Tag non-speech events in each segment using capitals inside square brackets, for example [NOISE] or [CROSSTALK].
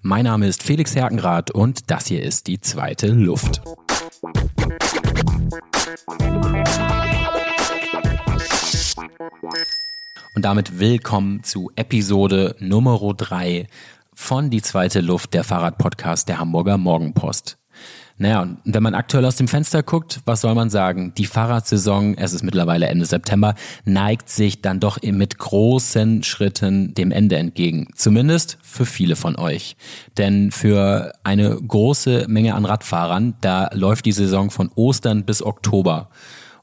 Mein Name ist Felix Herkenrath und das hier ist die zweite Luft. Und damit willkommen zu Episode Nummer 3 von Die zweite Luft, der Fahrradpodcast der Hamburger Morgenpost. Naja, und wenn man aktuell aus dem Fenster guckt, was soll man sagen? Die Fahrradsaison, es ist mittlerweile Ende September, neigt sich dann doch mit großen Schritten dem Ende entgegen. Zumindest für viele von euch. Denn für eine große Menge an Radfahrern, da läuft die Saison von Ostern bis Oktober.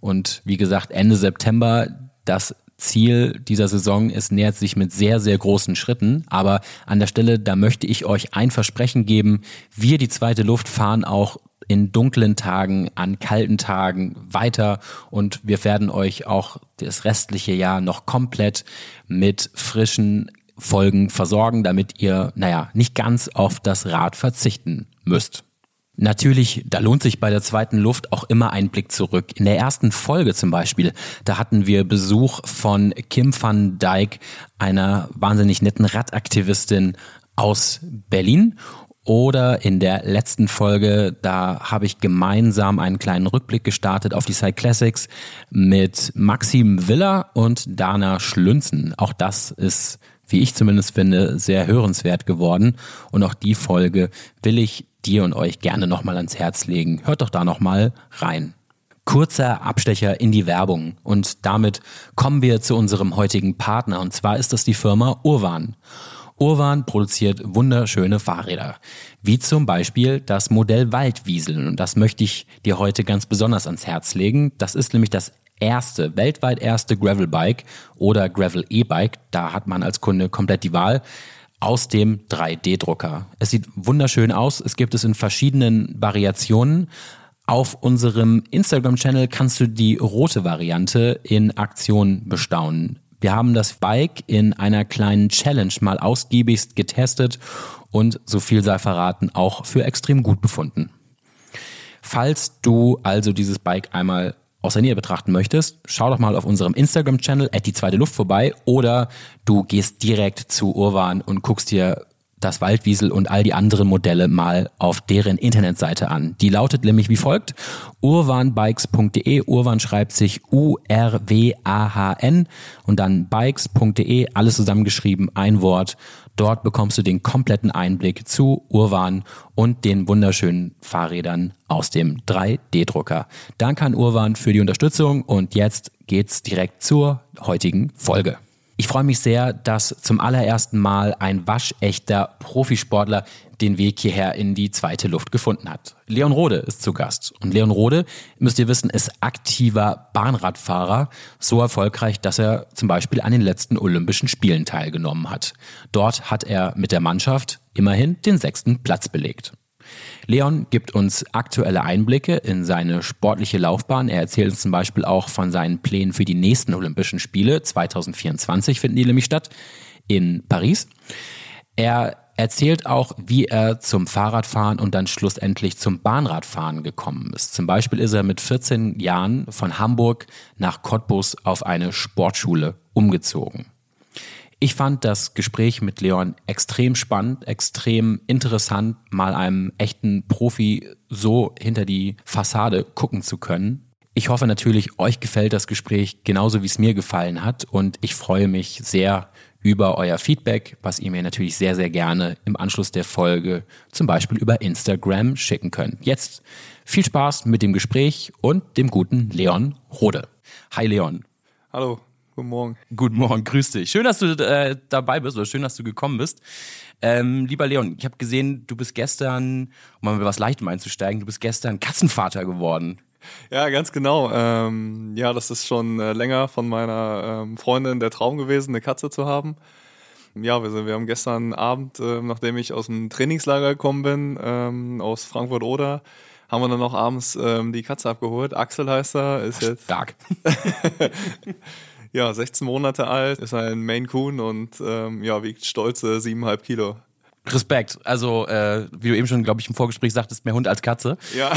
Und wie gesagt, Ende September, das Ziel dieser Saison es nähert sich mit sehr, sehr großen Schritten. Aber an der Stelle, da möchte ich euch ein Versprechen geben. Wir, die zweite Luft, fahren auch in dunklen Tagen, an kalten Tagen weiter und wir werden euch auch das restliche Jahr noch komplett mit frischen Folgen versorgen, damit ihr, naja, nicht ganz auf das Rad verzichten müsst. Natürlich, da lohnt sich bei der zweiten Luft auch immer ein Blick zurück. In der ersten Folge zum Beispiel, da hatten wir Besuch von Kim van Dijk, einer wahnsinnig netten Radaktivistin aus Berlin. Oder in der letzten Folge, da habe ich gemeinsam einen kleinen Rückblick gestartet auf die Side Classics mit Maxim Willer und Dana Schlünzen. Auch das ist, wie ich zumindest finde, sehr hörenswert geworden. Und auch die Folge will ich dir und euch gerne nochmal ans Herz legen. Hört doch da nochmal rein. Kurzer Abstecher in die Werbung und damit kommen wir zu unserem heutigen Partner und zwar ist das die Firma Urwan. Urwan produziert wunderschöne Fahrräder, wie zum Beispiel das Modell Waldwiesel und das möchte ich dir heute ganz besonders ans Herz legen. Das ist nämlich das erste, weltweit erste Gravel-Bike oder Gravel-E-Bike. Da hat man als Kunde komplett die Wahl aus dem 3D-Drucker. Es sieht wunderschön aus. Es gibt es in verschiedenen Variationen. Auf unserem Instagram-Channel kannst du die rote Variante in Aktion bestaunen. Wir haben das Bike in einer kleinen Challenge mal ausgiebigst getestet und so viel sei verraten, auch für extrem gut befunden. Falls du also dieses Bike einmal aus der Nähe betrachten möchtest, schau doch mal auf unserem Instagram-Channel at die zweite Luft vorbei oder du gehst direkt zu Urwan und guckst dir das Waldwiesel und all die anderen Modelle mal auf deren Internetseite an. Die lautet nämlich wie folgt: urwanbikes.de. Urwan schreibt sich U-R-W-A-H-N und dann bikes.de, alles zusammengeschrieben, ein Wort. Dort bekommst du den kompletten Einblick zu Urwan und den wunderschönen Fahrrädern aus dem 3D-Drucker. Danke an Urwan für die Unterstützung und jetzt geht's direkt zur heutigen Folge. Ich freue mich sehr, dass zum allerersten Mal ein waschechter Profisportler den Weg hierher in die zweite Luft gefunden hat. Leon Rode ist zu Gast. Und Leon Rode, müsst ihr wissen, ist aktiver Bahnradfahrer, so erfolgreich, dass er zum Beispiel an den letzten Olympischen Spielen teilgenommen hat. Dort hat er mit der Mannschaft immerhin den sechsten Platz belegt. Leon gibt uns aktuelle Einblicke in seine sportliche Laufbahn. Er erzählt uns zum Beispiel auch von seinen Plänen für die nächsten Olympischen Spiele. 2024 finden die nämlich statt in Paris. Er erzählt auch, wie er zum Fahrradfahren und dann schlussendlich zum Bahnradfahren gekommen ist. Zum Beispiel ist er mit 14 Jahren von Hamburg nach Cottbus auf eine Sportschule umgezogen. Ich fand das Gespräch mit Leon extrem spannend, extrem interessant, mal einem echten Profi so hinter die Fassade gucken zu können. Ich hoffe natürlich, euch gefällt das Gespräch genauso wie es mir gefallen hat und ich freue mich sehr über euer Feedback, was ihr mir natürlich sehr, sehr gerne im Anschluss der Folge zum Beispiel über Instagram schicken könnt. Jetzt viel Spaß mit dem Gespräch und dem guten Leon Rode. Hi Leon. Hallo. Guten Morgen. Guten Morgen, grüß dich. Schön, dass du äh, dabei bist oder schön, dass du gekommen bist. Ähm, lieber Leon, ich habe gesehen, du bist gestern, um mal mit was Leichtem einzusteigen, du bist gestern Katzenvater geworden. Ja, ganz genau. Ähm, ja, das ist schon äh, länger von meiner ähm, Freundin der Traum gewesen, eine Katze zu haben. Ja, wir, sind, wir haben gestern Abend, äh, nachdem ich aus dem Trainingslager gekommen bin, ähm, aus Frankfurt-Oder, haben wir dann noch abends ähm, die Katze abgeholt. Axel heißt er, ist jetzt. Stark. [LAUGHS] [LAUGHS] ja, 16 Monate alt, ist ein Maine Coon und ähm, ja, wiegt stolze 7,5 Kilo. Respekt. Also, äh, wie du eben schon, glaube ich, im Vorgespräch sagtest, mehr Hund als Katze. Ja.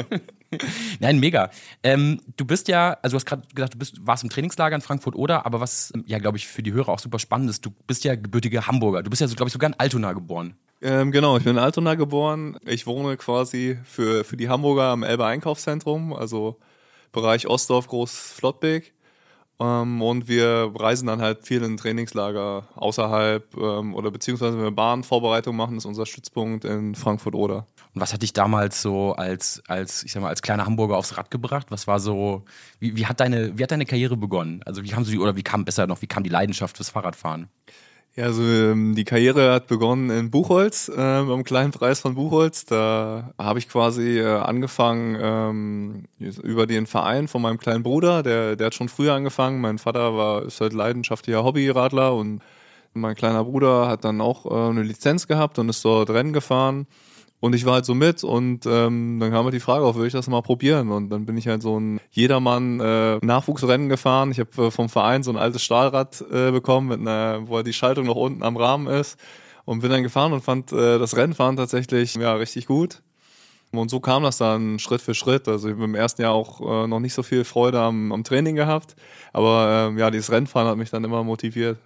[LAUGHS] Nein, mega. Ähm, du bist ja, also du hast gerade gesagt, du bist, warst im Trainingslager in Frankfurt oder, aber was ja, glaube ich, für die Hörer auch super spannend ist, du bist ja gebürtiger Hamburger. Du bist ja, so, glaube ich, sogar in Altona geboren. Ähm, genau, ich bin in Altona geboren. Ich wohne quasi für, für die Hamburger am Elbe Einkaufszentrum, also Bereich Ostdorf, Groß-Flottbek. Ähm, und wir reisen dann halt viel in Trainingslager außerhalb ähm, oder beziehungsweise wenn wir Bahnvorbereitung machen, ist unser Stützpunkt in Frankfurt-Oder. Und was hat dich damals so als, als, ich sag mal, als kleiner Hamburger aufs Rad gebracht? Was war so, wie, wie, hat deine, wie hat deine Karriere begonnen? Also wie kam sie, oder wie kam besser noch, wie kam die Leidenschaft fürs Fahrradfahren? Ja, also ähm, die Karriere hat begonnen in Buchholz, äh, beim kleinen Preis von Buchholz. Da habe ich quasi äh, angefangen ähm, über den Verein von meinem kleinen Bruder, der, der hat schon früher angefangen. Mein Vater war ist halt leidenschaftlicher Hobbyradler und mein kleiner Bruder hat dann auch äh, eine Lizenz gehabt und ist dort Rennen gefahren. Und ich war halt so mit und ähm, dann kam halt die Frage auf, will ich das mal probieren? Und dann bin ich halt so ein Jedermann äh, Nachwuchsrennen gefahren. Ich habe äh, vom Verein so ein altes Stahlrad äh, bekommen, mit einer, wo die Schaltung noch unten am Rahmen ist. Und bin dann gefahren und fand äh, das Rennfahren tatsächlich ja richtig gut. Und so kam das dann Schritt für Schritt. Also ich habe im ersten Jahr auch äh, noch nicht so viel Freude am, am Training gehabt. Aber äh, ja, dieses Rennfahren hat mich dann immer motiviert.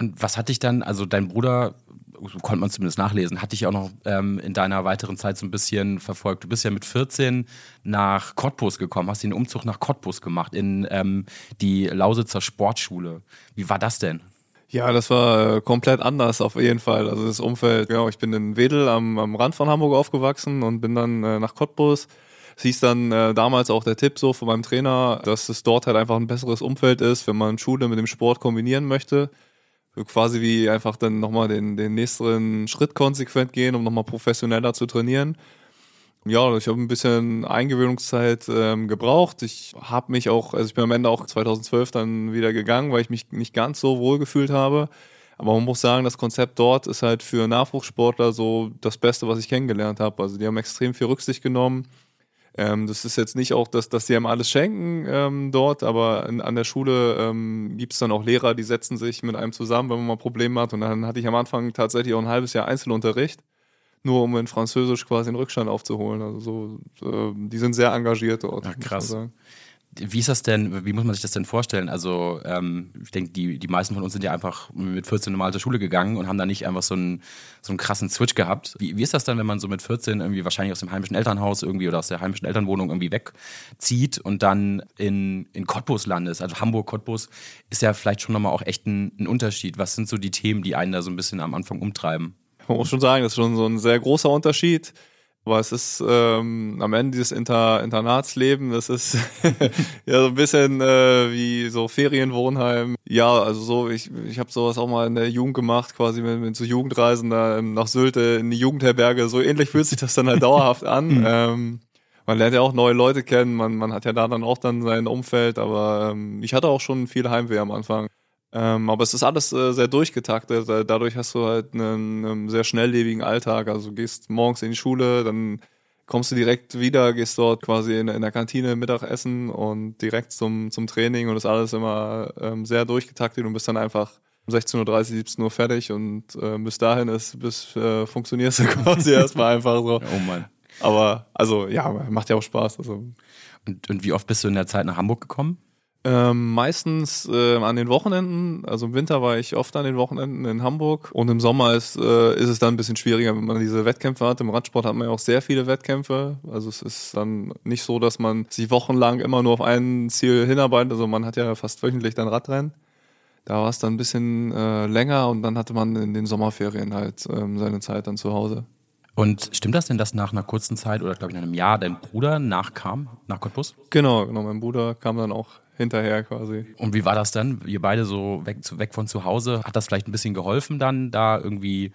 Und was hat dich dann, also dein Bruder konnte man zumindest nachlesen, hatte ich auch noch ähm, in deiner weiteren Zeit so ein bisschen verfolgt. Du bist ja mit 14 nach Cottbus gekommen, hast den Umzug nach Cottbus gemacht in ähm, die Lausitzer Sportschule. Wie war das denn? Ja, das war äh, komplett anders auf jeden Fall. Also das Umfeld, genau, ich bin in Wedel am, am Rand von Hamburg aufgewachsen und bin dann äh, nach Cottbus. Es hieß dann äh, damals auch der Tipp so von meinem Trainer, dass es dort halt einfach ein besseres Umfeld ist, wenn man Schule mit dem Sport kombinieren möchte quasi wie einfach dann nochmal den, den nächsten Schritt konsequent gehen, um nochmal professioneller zu trainieren. Ja, ich habe ein bisschen Eingewöhnungszeit ähm, gebraucht. Ich habe mich auch, also ich bin am Ende auch 2012 dann wieder gegangen, weil ich mich nicht ganz so wohl gefühlt habe. Aber man muss sagen, das Konzept dort ist halt für Nachwuchssportler so das Beste, was ich kennengelernt habe. Also die haben extrem viel Rücksicht genommen ähm, das ist jetzt nicht auch, dass, dass die einem alles schenken ähm, dort, aber in, an der Schule ähm, gibt es dann auch Lehrer, die setzen sich mit einem zusammen, wenn man mal Probleme hat. Und dann hatte ich am Anfang tatsächlich auch ein halbes Jahr Einzelunterricht, nur um in Französisch quasi den Rückstand aufzuholen. Also so, äh, die sind sehr engagiert dort. Ja, krass. Wie ist das denn, wie muss man sich das denn vorstellen? Also, ähm, ich denke, die, die meisten von uns sind ja einfach mit 14 normal zur Schule gegangen und haben da nicht einfach so einen, so einen krassen Switch gehabt. Wie, wie ist das dann, wenn man so mit 14 irgendwie wahrscheinlich aus dem heimischen Elternhaus irgendwie oder aus der heimischen Elternwohnung irgendwie wegzieht und dann in, in Cottbus landet? Also Hamburg, Cottbus ist ja vielleicht schon nochmal auch echt ein, ein Unterschied. Was sind so die Themen, die einen da so ein bisschen am Anfang umtreiben? Man muss schon sagen, das ist schon so ein sehr großer Unterschied. Aber es ist ähm, am Ende dieses Inter Internatsleben, das ist [LAUGHS] ja so ein bisschen äh, wie so Ferienwohnheim. Ja, also so, ich, ich habe sowas auch mal in der Jugend gemacht, quasi mit, mit so Jugendreisen da nach Sylte in die Jugendherberge. So ähnlich fühlt sich das dann halt [LAUGHS] dauerhaft an. Mhm. ähm, man lernt ja auch neue Leute kennen, man, man hat ja da dann auch dann sein Umfeld, aber ähm, ich hatte auch schon viel Heimweh am Anfang. Ähm, aber es ist alles äh, sehr durchgetaktet. Dadurch hast du halt einen, einen, sehr schnelllebigen Alltag. Also du gehst morgens in die Schule, dann kommst du direkt wieder, gehst dort quasi in, in der Kantine Mittagessen und direkt zum, zum Training und ist alles immer ähm, sehr durchgetaktet und bist dann einfach um 16.30 17 Uhr fertig und äh, bis dahin ist, bis äh, funktionierst du [LAUGHS] quasi erstmal einfach so. Oh Mann. Aber also ja, macht ja auch Spaß. Also. Und, und wie oft bist du in der Zeit nach Hamburg gekommen? Ähm, meistens äh, an den Wochenenden. Also im Winter war ich oft an den Wochenenden in Hamburg und im Sommer ist, äh, ist es dann ein bisschen schwieriger, wenn man diese Wettkämpfe hat. Im Radsport hat man ja auch sehr viele Wettkämpfe. Also es ist dann nicht so, dass man sich wochenlang immer nur auf ein Ziel hinarbeitet. Also man hat ja fast wöchentlich dann Radrennen. Da war es dann ein bisschen äh, länger und dann hatte man in den Sommerferien halt ähm, seine Zeit dann zu Hause. Und stimmt das denn, dass nach einer kurzen Zeit oder glaube ich nach einem Jahr dein Bruder nachkam, nach Cottbus? Genau, genau. Mein Bruder kam dann auch hinterher quasi. Und wie war das dann? Ihr beide so weg, weg von zu Hause. Hat das vielleicht ein bisschen geholfen dann, da irgendwie,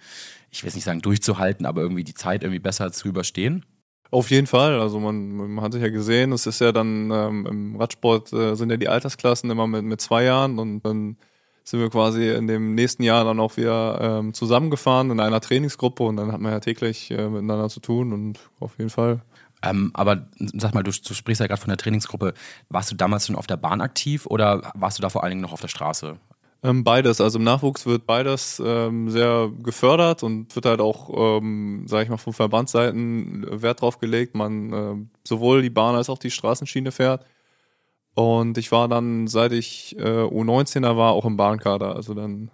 ich will nicht sagen durchzuhalten, aber irgendwie die Zeit irgendwie besser zu überstehen? Auf jeden Fall. Also man, man hat sich ja gesehen, es ist ja dann ähm, im Radsport äh, sind ja die Altersklassen immer mit, mit zwei Jahren und dann sind wir quasi in dem nächsten Jahr dann auch wieder ähm, zusammengefahren in einer Trainingsgruppe und dann hat man ja täglich äh, miteinander zu tun und auf jeden Fall. Ähm, aber sag mal, du, du sprichst ja gerade von der Trainingsgruppe. Warst du damals schon auf der Bahn aktiv oder warst du da vor allen Dingen noch auf der Straße? Ähm, beides, also im Nachwuchs wird beides ähm, sehr gefördert und wird halt auch, ähm, sage ich mal, von Verbandsseiten Wert drauf gelegt, man äh, sowohl die Bahn als auch die Straßenschiene fährt. Und ich war dann, seit ich äh, U19er war, auch im Bahnkader. Also dann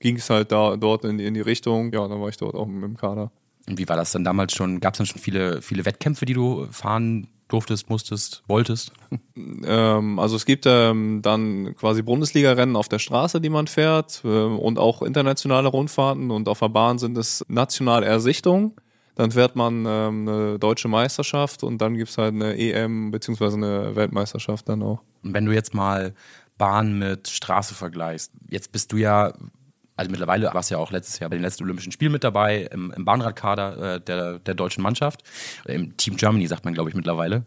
ging es halt da dort in, in die Richtung. Ja, dann war ich dort auch im Kader. Und wie war das dann damals schon? Gab es dann schon viele, viele Wettkämpfe, die du fahren durftest, musstest, wolltest? Ähm, also es gibt ähm, dann quasi Bundesliga-Rennen auf der Straße, die man fährt äh, und auch internationale Rundfahrten und auf der Bahn sind es national eher Sichtungen. Dann fährt man ähm, eine deutsche Meisterschaft und dann gibt's halt eine EM beziehungsweise eine Weltmeisterschaft dann auch. Und wenn du jetzt mal Bahn mit Straße vergleichst, jetzt bist du ja, also mittlerweile warst du ja auch letztes Jahr bei den letzten Olympischen Spielen mit dabei, im, im Bahnradkader äh, der, der deutschen Mannschaft. Im Team Germany sagt man, glaube ich, mittlerweile.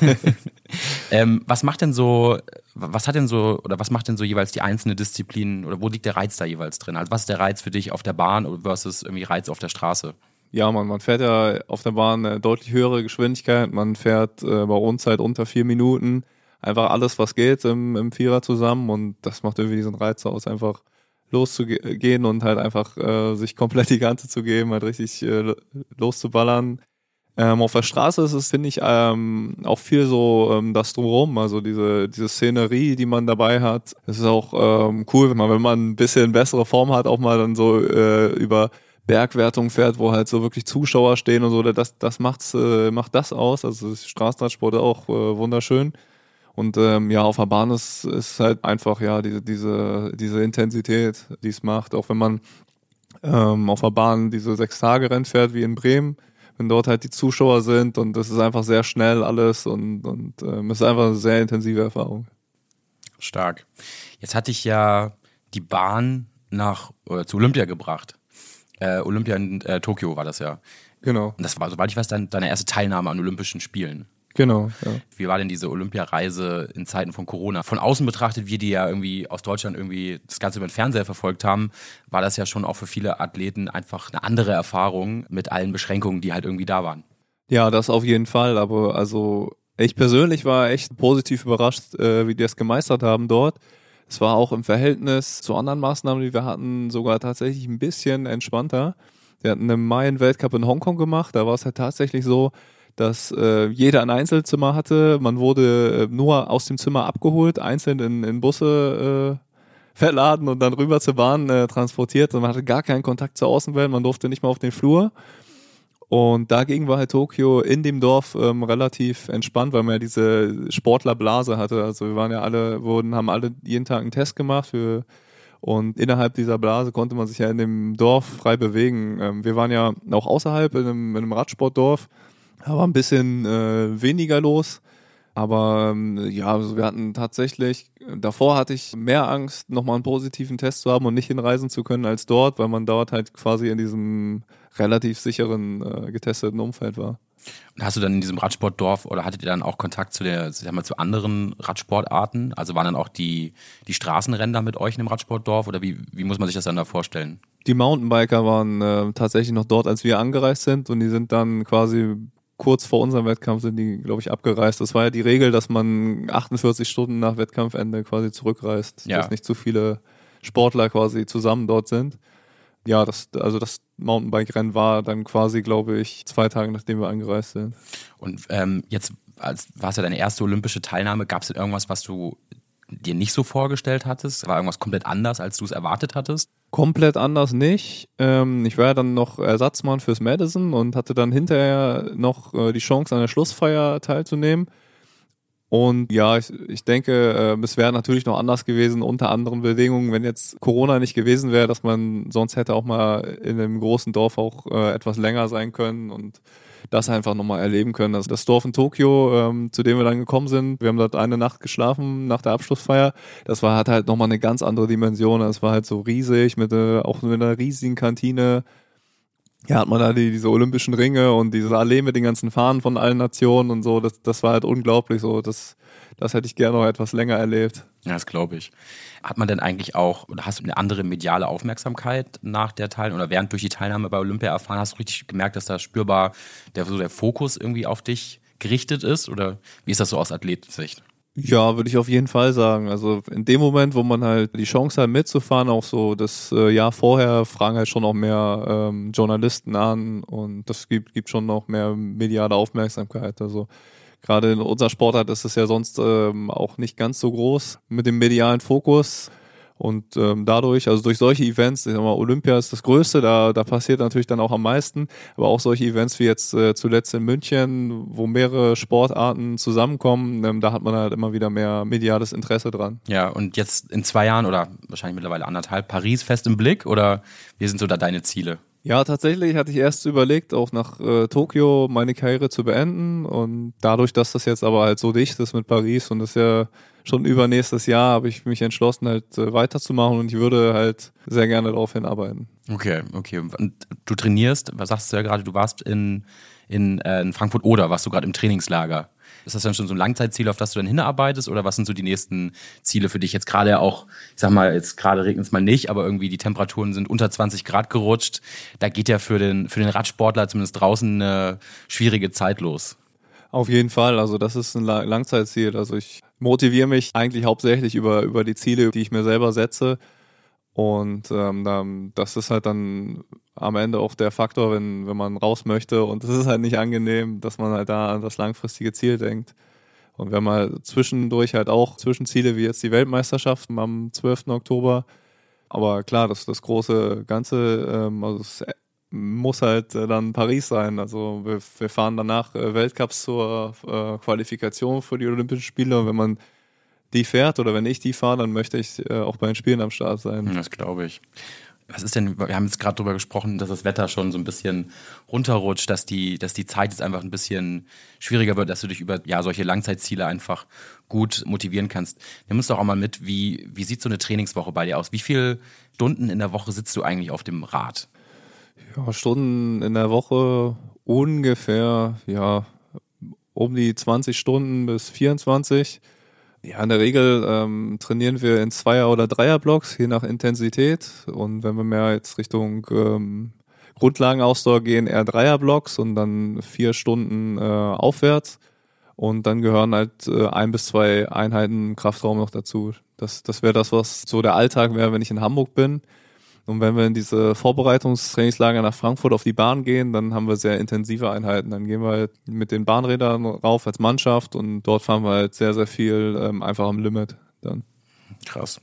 [LAUGHS] ähm, was macht denn so, was hat denn so, oder was macht denn so jeweils die einzelne Disziplin oder wo liegt der Reiz da jeweils drin? Also was ist der Reiz für dich auf der Bahn versus irgendwie Reiz auf der Straße? Ja, man, man fährt ja auf der Bahn eine deutlich höhere Geschwindigkeit. Man fährt äh, bei uns halt unter vier Minuten. Einfach alles, was geht im, im Vierer zusammen und das macht irgendwie diesen Reiz aus, einfach loszugehen und halt einfach äh, sich komplett die Kante zu geben, halt richtig äh, loszuballern. Ähm, auf der Straße ist es, finde ich, ähm, auch viel so ähm, das drumherum, also diese, diese Szenerie, die man dabei hat. Es ist auch ähm, cool, wenn man, wenn man ein bisschen bessere Form hat, auch mal dann so äh, über Bergwertung fährt, wo halt so wirklich Zuschauer stehen und so, das, das macht's, äh, macht das aus. Also Straßenradsport auch äh, wunderschön. Und ähm, ja, auf der Bahn ist, ist halt einfach ja diese, diese, diese Intensität, die es macht. Auch wenn man ähm, auf der Bahn diese sechs Tage Rennen fährt wie in Bremen, wenn dort halt die Zuschauer sind und das ist einfach sehr schnell alles und, und ähm, es ist einfach eine sehr intensive Erfahrung. Stark. Jetzt hatte ich ja die Bahn nach oder zu Olympia gebracht. Äh, Olympia in äh, Tokio war das ja. Genau. Und das war, soweit ich weiß, dein, deine erste Teilnahme an Olympischen Spielen. Genau. Ja. Wie war denn diese Olympiareise in Zeiten von Corona? Von außen betrachtet, wir die ja irgendwie aus Deutschland irgendwie das Ganze über den Fernseher verfolgt haben, war das ja schon auch für viele Athleten einfach eine andere Erfahrung mit allen Beschränkungen, die halt irgendwie da waren. Ja, das auf jeden Fall. Aber also ich persönlich war echt positiv überrascht, äh, wie die das gemeistert haben dort. Es war auch im Verhältnis zu anderen Maßnahmen, die wir hatten, sogar tatsächlich ein bisschen entspannter. Wir hatten einen Mayen-Weltcup in Hongkong gemacht, da war es halt tatsächlich so, dass äh, jeder ein Einzelzimmer hatte. Man wurde äh, nur aus dem Zimmer abgeholt, einzeln in, in Busse äh, [LAUGHS] verladen und dann rüber zur Bahn äh, transportiert. Und man hatte gar keinen Kontakt zur Außenwelt, man durfte nicht mal auf den Flur. Und dagegen war halt Tokio in dem Dorf ähm, relativ entspannt, weil man ja diese Sportlerblase hatte. Also wir waren ja alle, wurden, haben alle jeden Tag einen Test gemacht für und innerhalb dieser Blase konnte man sich ja in dem Dorf frei bewegen. Ähm, wir waren ja auch außerhalb in einem, in einem Radsportdorf, aber ein bisschen äh, weniger los. Aber ähm, ja, also wir hatten tatsächlich, davor hatte ich mehr Angst, nochmal einen positiven Test zu haben und nicht hinreisen zu können als dort, weil man dort halt quasi in diesem relativ sicheren, äh, getesteten Umfeld war. Und hast du dann in diesem Radsportdorf oder hattet ihr dann auch Kontakt zu der, sag mal, zu anderen Radsportarten? Also waren dann auch die, die Straßenrennen mit euch in dem Radsportdorf oder wie, wie muss man sich das dann da vorstellen? Die Mountainbiker waren äh, tatsächlich noch dort, als wir angereist sind und die sind dann quasi kurz vor unserem Wettkampf sind die, glaube ich, abgereist. Das war ja die Regel, dass man 48 Stunden nach Wettkampfende quasi zurückreist, ja. dass nicht zu viele Sportler quasi zusammen dort sind. Ja, das, also das Mountainbike-Rennen war dann quasi, glaube ich, zwei Tage nachdem wir angereist sind. Und ähm, jetzt als war es ja deine erste olympische Teilnahme, gab es denn irgendwas, was du dir nicht so vorgestellt hattest? War irgendwas komplett anders, als du es erwartet hattest? Komplett anders nicht. Ähm, ich war ja dann noch Ersatzmann fürs Madison und hatte dann hinterher noch äh, die Chance, an der Schlussfeier teilzunehmen. Und ja, ich, ich denke, äh, es wäre natürlich noch anders gewesen unter anderen Bedingungen, wenn jetzt Corona nicht gewesen wäre, dass man sonst hätte auch mal in einem großen Dorf auch äh, etwas länger sein können und das einfach nochmal erleben können. Also das Dorf in Tokio, ähm, zu dem wir dann gekommen sind, wir haben dort eine Nacht geschlafen nach der Abschlussfeier. Das war hat halt nochmal eine ganz andere Dimension. Das war halt so riesig mit äh, auch mit einer riesigen Kantine. Ja, hat man da die, diese olympischen Ringe und diese Allee mit den ganzen Fahnen von allen Nationen und so. Das, das war halt unglaublich so. Das, das hätte ich gerne noch etwas länger erlebt. Ja, das glaube ich. Hat man denn eigentlich auch, oder hast du eine andere mediale Aufmerksamkeit nach der Teilnahme oder während durch die Teilnahme bei Olympia erfahren? Hast du richtig gemerkt, dass da spürbar der, so der Fokus irgendwie auf dich gerichtet ist? Oder wie ist das so aus Athletensicht? Ja, würde ich auf jeden Fall sagen. Also in dem Moment, wo man halt die Chance hat mitzufahren, auch so das äh, Jahr vorher fragen halt schon noch mehr ähm, Journalisten an und das gibt, gibt schon noch mehr mediale Aufmerksamkeit. Also gerade in unserer Sportart ist es ja sonst ähm, auch nicht ganz so groß mit dem medialen Fokus. Und ähm, dadurch, also durch solche Events, ich sag mal, Olympia ist das Größte, da, da passiert natürlich dann auch am meisten, aber auch solche Events wie jetzt äh, zuletzt in München, wo mehrere Sportarten zusammenkommen, ähm, da hat man halt immer wieder mehr mediales Interesse dran. Ja, und jetzt in zwei Jahren oder wahrscheinlich mittlerweile anderthalb, Paris fest im Blick oder wie sind so da deine Ziele? Ja, tatsächlich hatte ich erst überlegt, auch nach äh, Tokio meine Karriere zu beenden. Und dadurch, dass das jetzt aber halt so dicht ist mit Paris und das ja schon übernächstes Jahr, habe ich mich entschlossen, halt äh, weiterzumachen und ich würde halt sehr gerne darauf hinarbeiten. Okay, okay. Und du trainierst, was sagst du ja gerade, du warst in, in, äh, in Frankfurt oder warst du gerade im Trainingslager? Ist das dann schon so ein Langzeitziel, auf das du dann hinarbeitest? Oder was sind so die nächsten Ziele für dich? Jetzt gerade auch, ich sag mal, jetzt gerade regnet es mal nicht, aber irgendwie die Temperaturen sind unter 20 Grad gerutscht. Da geht ja für den, für den Radsportler zumindest draußen eine schwierige Zeit los. Auf jeden Fall. Also das ist ein Langzeitziel. Also ich motiviere mich eigentlich hauptsächlich über, über die Ziele, die ich mir selber setze. Und ähm, das ist halt dann am Ende auch der Faktor, wenn, wenn man raus möchte. Und es ist halt nicht angenehm, dass man halt da an das langfristige Ziel denkt. Und wir haben halt zwischendurch halt auch Zwischenziele wie jetzt die Weltmeisterschaft am 12. Oktober. Aber klar, das, das große Ganze, ähm, also es muss halt äh, dann Paris sein. Also wir, wir fahren danach äh, Weltcups zur äh, Qualifikation für die Olympischen Spiele. Und wenn man die fährt oder wenn ich die fahre, dann möchte ich äh, auch bei den Spielen am Start sein. Das glaube ich. Was ist denn, wir haben jetzt gerade darüber gesprochen, dass das Wetter schon so ein bisschen runterrutscht, dass die, dass die Zeit jetzt einfach ein bisschen schwieriger wird, dass du dich über ja, solche Langzeitziele einfach gut motivieren kannst. Nimm uns doch auch mal mit, wie, wie sieht so eine Trainingswoche bei dir aus? Wie viele Stunden in der Woche sitzt du eigentlich auf dem Rad? Ja, Stunden in der Woche ungefähr, ja, um die 20 Stunden bis 24. Ja, in der Regel ähm, trainieren wir in Zweier- oder Dreierblocks, je nach Intensität. Und wenn wir mehr jetzt Richtung ähm, Grundlagenausdauer gehen, eher Dreierblocks und dann vier Stunden äh, aufwärts. Und dann gehören halt äh, ein bis zwei Einheiten Kraftraum noch dazu. Das, das wäre das, was so der Alltag wäre, wenn ich in Hamburg bin. Und wenn wir in diese Vorbereitungstrainingslager nach Frankfurt auf die Bahn gehen, dann haben wir sehr intensive Einheiten. Dann gehen wir halt mit den Bahnrädern rauf als Mannschaft und dort fahren wir halt sehr, sehr viel ähm, einfach am Limit dann. Krass.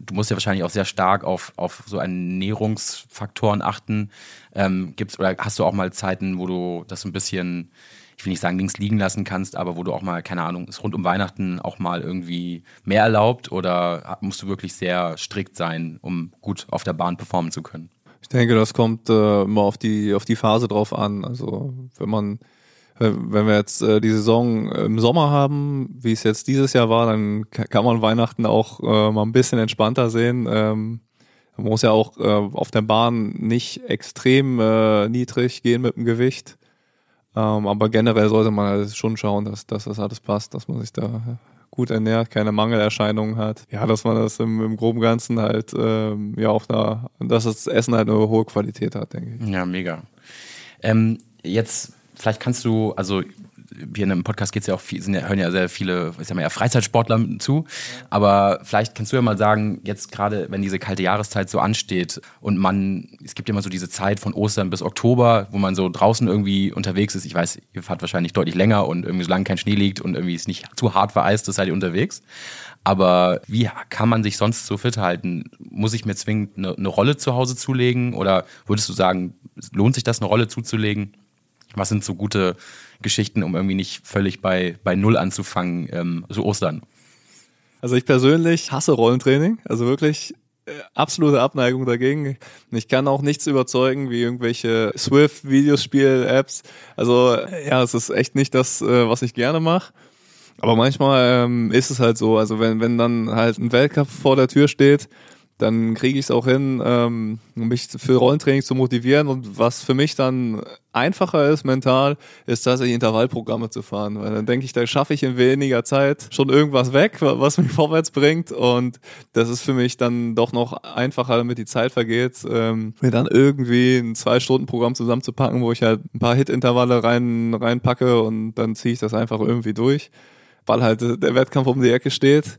Du musst ja wahrscheinlich auch sehr stark auf, auf so Ernährungsfaktoren achten. Ähm, gibt's, oder hast du auch mal Zeiten, wo du das ein bisschen ich will nicht sagen, links liegen lassen kannst, aber wo du auch mal, keine Ahnung, ist rund um Weihnachten auch mal irgendwie mehr erlaubt oder musst du wirklich sehr strikt sein, um gut auf der Bahn performen zu können? Ich denke, das kommt äh, immer auf die, auf die Phase drauf an. Also wenn man äh, wenn wir jetzt äh, die Saison im Sommer haben, wie es jetzt dieses Jahr war, dann kann man Weihnachten auch äh, mal ein bisschen entspannter sehen. Ähm, man muss ja auch äh, auf der Bahn nicht extrem äh, niedrig gehen mit dem Gewicht. Ähm, aber generell sollte man halt schon schauen, dass, dass das alles passt, dass man sich da gut ernährt, keine Mangelerscheinungen hat. Ja, dass man das im, im groben Ganzen halt, ähm, ja, auf einer, dass das Essen halt eine hohe Qualität hat, denke ich. Ja, mega. Ähm, jetzt, vielleicht kannst du, also wir in einem Podcast geht's ja auch viel, sind ja, hören ja sehr viele, ich sag mal ja Freizeitsportler zu. Aber vielleicht kannst du ja mal sagen, jetzt gerade, wenn diese kalte Jahreszeit so ansteht und man, es gibt ja immer so diese Zeit von Ostern bis Oktober, wo man so draußen irgendwie unterwegs ist. Ich weiß, ihr fahrt wahrscheinlich deutlich länger und irgendwie solange kein Schnee liegt und irgendwie es nicht zu hart vereist ist, seid ihr unterwegs. Aber wie kann man sich sonst so fit halten? Muss ich mir zwingend eine, eine Rolle zu Hause zulegen? Oder würdest du sagen, lohnt sich das, eine Rolle zuzulegen? Was sind so gute Geschichten, um irgendwie nicht völlig bei, bei Null anzufangen, ähm, so Ostern? Also ich persönlich hasse Rollentraining, also wirklich äh, absolute Abneigung dagegen. Ich kann auch nichts überzeugen, wie irgendwelche Swift-Videospiel-Apps. Also ja, es ist echt nicht das, äh, was ich gerne mache. Aber manchmal ähm, ist es halt so, also wenn, wenn dann halt ein Weltcup vor der Tür steht, dann kriege ich es auch hin, ähm, mich für Rollentraining zu motivieren. Und was für mich dann einfacher ist mental, ist tatsächlich Intervallprogramme zu fahren. Weil dann denke ich, da schaffe ich in weniger Zeit schon irgendwas weg, was mich [LAUGHS] vorwärts bringt. Und das ist für mich dann doch noch einfacher, damit die Zeit vergeht, ähm, mir dann irgendwie ein Zwei-Stunden-Programm zusammenzupacken, wo ich halt ein paar Hit-Intervalle rein, reinpacke und dann ziehe ich das einfach irgendwie durch weil halt der Wettkampf um die Ecke steht.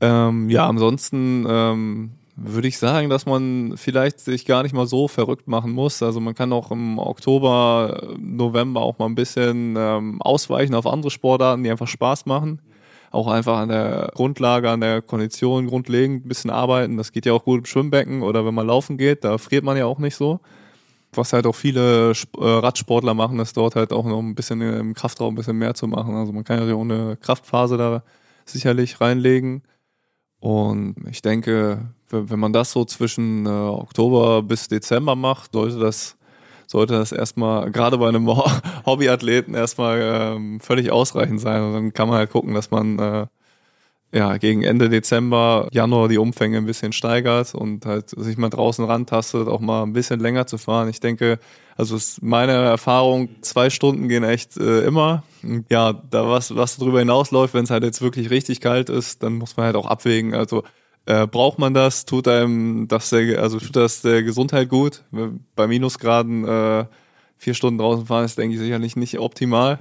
Ähm, ja, ansonsten ähm, würde ich sagen, dass man vielleicht sich gar nicht mal so verrückt machen muss. Also man kann auch im Oktober, November auch mal ein bisschen ähm, ausweichen auf andere Sportarten, die einfach Spaß machen. Auch einfach an der Grundlage, an der Kondition grundlegend ein bisschen arbeiten. Das geht ja auch gut im Schwimmbecken oder wenn man laufen geht, da friert man ja auch nicht so. Was halt auch viele äh, Radsportler machen, ist dort halt auch noch ein bisschen im Kraftraum ein bisschen mehr zu machen. Also man kann ja auch eine Kraftphase da sicherlich reinlegen. Und ich denke, wenn man das so zwischen äh, Oktober bis Dezember macht, sollte das, sollte das erstmal, gerade bei einem [LAUGHS] Hobbyathleten erstmal ähm, völlig ausreichend sein. Und dann kann man halt gucken, dass man äh, ja, gegen Ende Dezember, Januar die Umfänge ein bisschen steigert und halt sich mal draußen rantastet, auch mal ein bisschen länger zu fahren. Ich denke, also ist meine Erfahrung, zwei Stunden gehen echt äh, immer. Ja, da was, was darüber hinausläuft, wenn es halt jetzt wirklich richtig kalt ist, dann muss man halt auch abwägen. Also äh, braucht man das? Tut einem das der, also tut das der Gesundheit gut? Bei Minusgraden äh, vier Stunden draußen fahren ist, denke ich, sicherlich nicht optimal.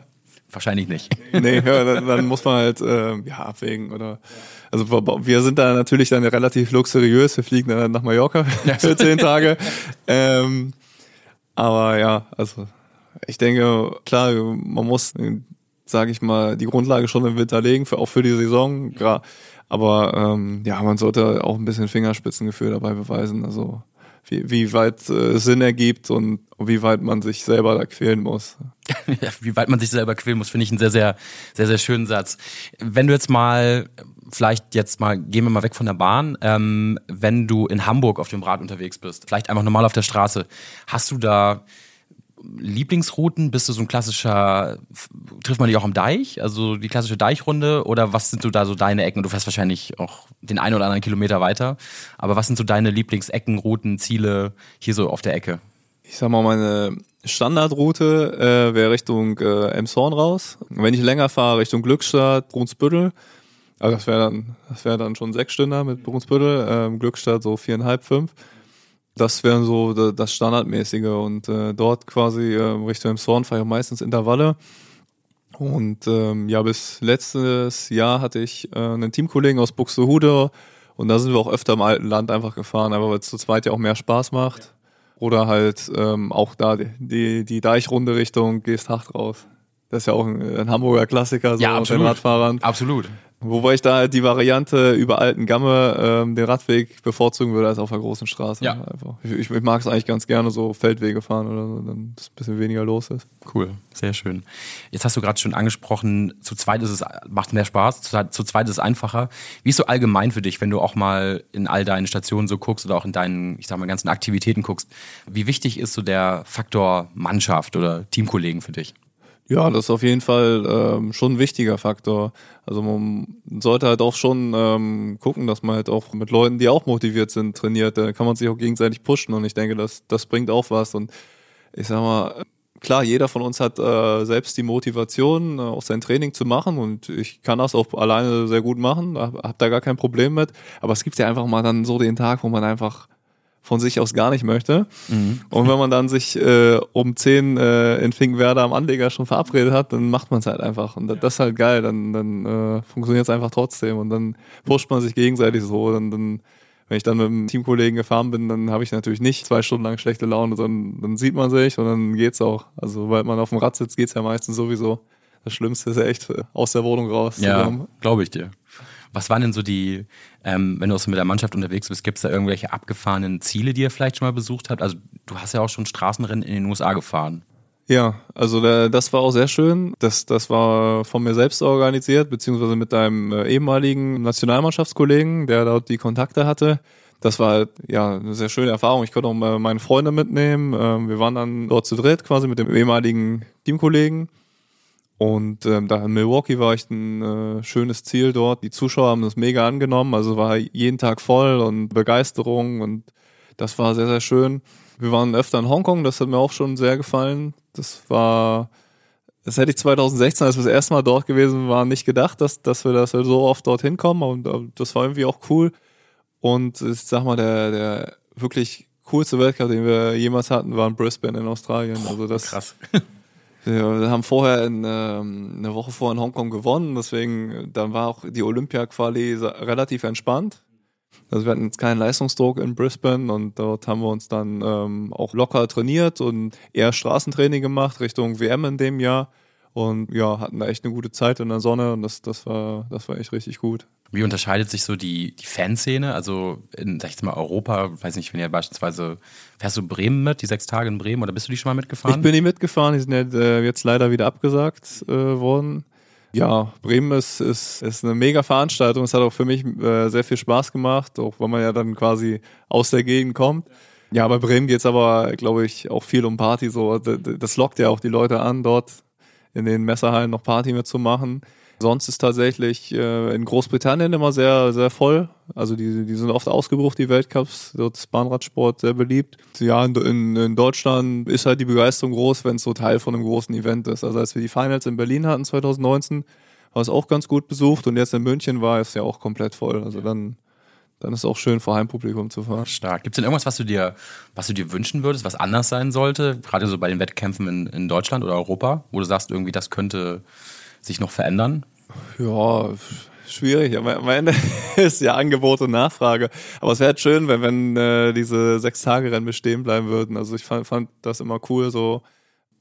Wahrscheinlich nicht. [LAUGHS] Nee, ja, dann, dann, muss man halt äh, ja, abwägen. Oder also wir sind da natürlich dann relativ luxuriös. Wir fliegen dann nach Mallorca [LAUGHS] für zehn Tage. Ähm, aber ja, also ich denke, klar, man muss, sage ich mal, die Grundlage schon im Winter legen, für, auch für die Saison. Aber ähm, ja, man sollte auch ein bisschen Fingerspitzengefühl dabei beweisen. Also wie, wie weit äh, Sinn ergibt und wie weit man sich selber da quälen muss. [LAUGHS] wie weit man sich selber quälen muss, finde ich einen sehr, sehr, sehr, sehr schönen Satz. Wenn du jetzt mal, vielleicht jetzt mal, gehen wir mal weg von der Bahn, ähm, wenn du in Hamburg auf dem Rad unterwegs bist, vielleicht einfach normal auf der Straße, hast du da Lieblingsrouten? Bist du so ein klassischer, trifft man dich auch am Deich? Also die klassische Deichrunde? Oder was sind so da so deine Ecken? Du fährst wahrscheinlich auch den einen oder anderen Kilometer weiter. Aber was sind so deine Lieblingsecken, Routen, Ziele hier so auf der Ecke? Ich sag mal, meine Standardroute äh, wäre Richtung äh, Emshorn raus. Wenn ich länger fahre, Richtung Glückstadt, Brunsbüttel. Also das wäre dann, das wäre dann schon sechs Stunden mit Brunsbüttel, ähm, Glückstadt so viereinhalb, fünf. Das wäre so das Standardmäßige und äh, dort quasi äh, Richtung Zorn fahre ich meistens Intervalle. Und ähm, ja, bis letztes Jahr hatte ich äh, einen Teamkollegen aus Buxtehude und da sind wir auch öfter im alten Land einfach gefahren, aber weil es zu zweit ja auch mehr Spaß macht. Oder halt ähm, auch da die, die, Deichrunde Richtung Geesthacht raus. Das ist ja auch ein, ein Hamburger Klassiker so ja, absolut. den Radfahrern. Absolut. Wobei ich da halt die Variante über alten Gamme ähm, den Radweg bevorzugen würde als auf der großen Straße. Ja. Einfach. Ich, ich, mag es eigentlich ganz gerne so Feldwege fahren oder so, dann es ein bisschen weniger los ist. Cool, sehr schön. Jetzt hast du gerade schon angesprochen, zu zweit ist es, macht mehr Spaß, zu, zu zweit ist es einfacher. Wie ist so allgemein für dich, wenn du auch mal in all deinen Stationen so guckst oder auch in deinen, ich sag mal, ganzen Aktivitäten guckst? Wie wichtig ist so der Faktor Mannschaft oder Teamkollegen für dich? Ja, das ist auf jeden Fall ähm, schon ein wichtiger Faktor. Also man sollte halt auch schon ähm, gucken, dass man halt auch mit Leuten, die auch motiviert sind, trainiert. Da kann man sich auch gegenseitig pushen und ich denke, das, das bringt auch was. Und ich sag mal, klar, jeder von uns hat äh, selbst die Motivation, äh, auch sein Training zu machen und ich kann das auch alleine sehr gut machen, hab, hab da gar kein Problem mit. Aber es gibt ja einfach mal dann so den Tag, wo man einfach von sich aus gar nicht möchte. Mhm. Und wenn man dann sich äh, um 10 äh, in Finkenwerder am Anleger schon verabredet hat, dann macht man es halt einfach. Und das ist halt geil, dann, dann äh, funktioniert es einfach trotzdem und dann pusht man sich gegenseitig so. Dann, dann, wenn ich dann mit einem Teamkollegen gefahren bin, dann habe ich natürlich nicht zwei Stunden lang schlechte Laune, sondern dann sieht man sich und dann geht's auch. Also weil man auf dem Rad sitzt, geht's ja meistens sowieso. Das Schlimmste ist ja echt äh, aus der Wohnung raus. Ja, glaube ich dir. Was waren denn so die, ähm, wenn du auch so mit der Mannschaft unterwegs bist, gibt es da irgendwelche abgefahrenen Ziele, die ihr vielleicht schon mal besucht habt? Also du hast ja auch schon Straßenrennen in den USA gefahren. Ja, also da, das war auch sehr schön. Das, das war von mir selbst organisiert, beziehungsweise mit einem äh, ehemaligen Nationalmannschaftskollegen, der dort die Kontakte hatte. Das war ja eine sehr schöne Erfahrung. Ich konnte auch meine Freunde mitnehmen. Ähm, wir waren dann dort zu dritt, quasi mit dem ehemaligen Teamkollegen. Und ähm, da in Milwaukee war echt ein äh, schönes Ziel dort. Die Zuschauer haben das mega angenommen. Also war jeden Tag voll und Begeisterung und das war sehr, sehr schön. Wir waren öfter in Hongkong, das hat mir auch schon sehr gefallen. Das war, das hätte ich 2016, als wir das erste Mal dort gewesen waren, nicht gedacht, dass, dass wir, wir so oft dorthin kommen. Und äh, das war irgendwie auch cool. Und ich sag mal, der, der wirklich coolste Weltcup, den wir jemals hatten, war in Brisbane in Australien. Also das, Krass. Wir haben vorher in, ähm, eine Woche vor in Hongkong gewonnen, deswegen dann war auch die Olympia-Quali relativ entspannt. Also wir hatten jetzt keinen Leistungsdruck in Brisbane und dort haben wir uns dann ähm, auch locker trainiert und eher Straßentraining gemacht Richtung WM in dem Jahr und ja, hatten da echt eine gute Zeit in der Sonne und das, das, war, das war echt richtig gut. Wie unterscheidet sich so die, die Fanszene? Also in, sag ich jetzt mal, Europa, weiß nicht, wenn ihr beispielsweise, fährst du Bremen mit, die sechs Tage in Bremen, oder bist du die schon mal mitgefahren? Ich bin nicht mitgefahren, die sind äh, jetzt leider wieder abgesagt äh, worden. Ja, Bremen ist, ist, ist eine mega Veranstaltung. Es hat auch für mich äh, sehr viel Spaß gemacht, auch weil man ja dann quasi aus der Gegend kommt. Ja, bei Bremen geht's aber, glaube ich, auch viel um Party. So, das lockt ja auch die Leute an, dort in den Messerhallen noch Party mitzumachen. Sonst ist tatsächlich äh, in Großbritannien immer sehr, sehr voll. Also die, die sind oft ausgebucht, die Weltcups. Dort ist Bahnradsport sehr beliebt. Ja, in, in, in Deutschland ist halt die Begeisterung groß, wenn es so Teil von einem großen Event ist. Also als wir die Finals in Berlin hatten 2019, war es auch ganz gut besucht und jetzt in München war es ja auch komplett voll. Also dann dann ist es auch schön, vor Heimpublikum zu fahren. Stark. Gibt es denn irgendwas, was du dir, was du dir wünschen würdest, was anders sein sollte, gerade so bei den Wettkämpfen in, in Deutschland oder Europa, wo du sagst, irgendwie das könnte sich noch verändern? Ja, schwierig. Am Ende [LAUGHS] ist ja Angebot und Nachfrage. Aber es wäre halt schön, wenn, wenn äh, diese sechs Tage Rennen bestehen bleiben würden. Also ich fand, fand das immer cool, so,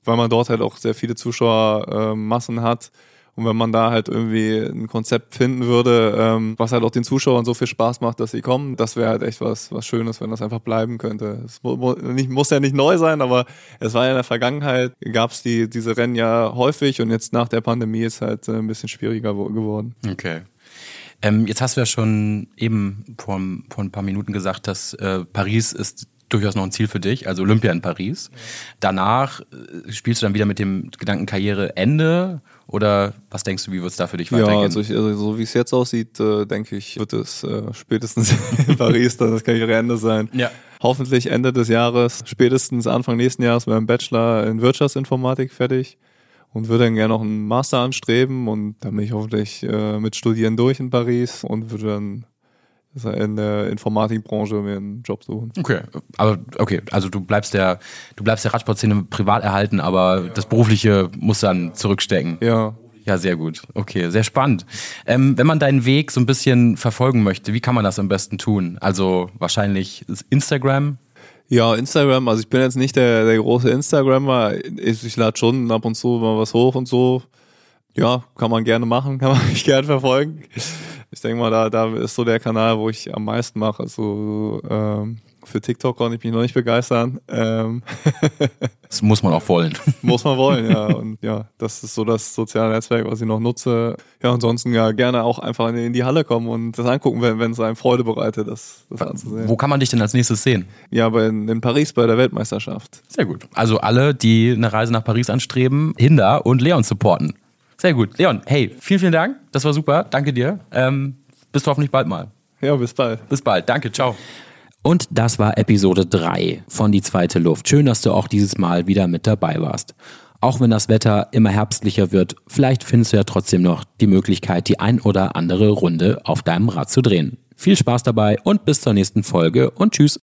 weil man dort halt auch sehr viele Zuschauermassen äh, hat. Und wenn man da halt irgendwie ein Konzept finden würde, ähm, was halt auch den Zuschauern so viel Spaß macht, dass sie kommen, das wäre halt echt was, was Schönes, wenn das einfach bleiben könnte. Es mu mu nicht, muss ja nicht neu sein, aber es war ja in der Vergangenheit, gab es die, diese Rennen ja häufig und jetzt nach der Pandemie ist halt äh, ein bisschen schwieriger geworden. Okay. Ähm, jetzt hast du ja schon eben vor, vor ein paar Minuten gesagt, dass äh, Paris ist durchaus noch ein Ziel für dich, also Olympia in Paris. Danach äh, spielst du dann wieder mit dem Gedanken Karriereende oder was denkst du, wie wird es da für dich weitergehen? Ja, also, ich, also so wie es jetzt aussieht, äh, denke ich, wird es äh, spätestens in [LAUGHS] Paris dann das Karriereende sein. Ja. Hoffentlich Ende des Jahres, spätestens Anfang nächsten Jahres mit einem Bachelor in Wirtschaftsinformatik fertig und würde dann gerne noch einen Master anstreben und dann bin ich hoffentlich äh, mit Studieren durch in Paris und würde dann in der Informatikbranche mir einen Job suchen. Okay, aber okay, also du bleibst der, du bleibst der Radsportszene privat erhalten, aber ja. das berufliche muss dann zurückstecken. Ja. Ja, sehr gut. Okay, sehr spannend. Ähm, wenn man deinen Weg so ein bisschen verfolgen möchte, wie kann man das am besten tun? Also wahrscheinlich Instagram. Ja, Instagram. Also ich bin jetzt nicht der, der große Instagrammer. Ich, ich lade schon ab und zu mal was hoch und so. Ja, kann man gerne machen, [LAUGHS] kann man mich gerne verfolgen ich denke mal, da, da ist so der Kanal, wo ich am meisten mache. Also ähm, für TikTok konnte ich mich noch nicht begeistern. Ähm [LAUGHS] das muss man auch wollen. muss man wollen, ja. [LAUGHS] Und ja, das ist so das soziale Netzwerk, was ich noch nutze. Ja, ansonsten ja gerne auch einfach in die Halle kommen und das angucken, wenn, wenn es einem Freude bereitet, das, das anzusehen. Wo kann man dich denn als nächstes sehen? Ja, bei, in Paris bei der Weltmeisterschaft. Sehr gut. Also alle, die eine Reise nach Paris anstreben, Hinder und Leon supporten. Sehr gut. Leon, hey, vielen, vielen Dank. Das war super. Danke dir. Ähm, bis hoffentlich bald mal. Ja, bis bald. Bis bald. Danke. Ciao. Und das war Episode 3 von Die zweite Luft. Schön, dass du auch dieses Mal wieder mit dabei warst. Auch wenn das Wetter immer herbstlicher wird, vielleicht findest du ja trotzdem noch die Möglichkeit, die ein oder andere Runde auf deinem Rad zu drehen. Viel Spaß dabei und bis zur nächsten Folge und tschüss.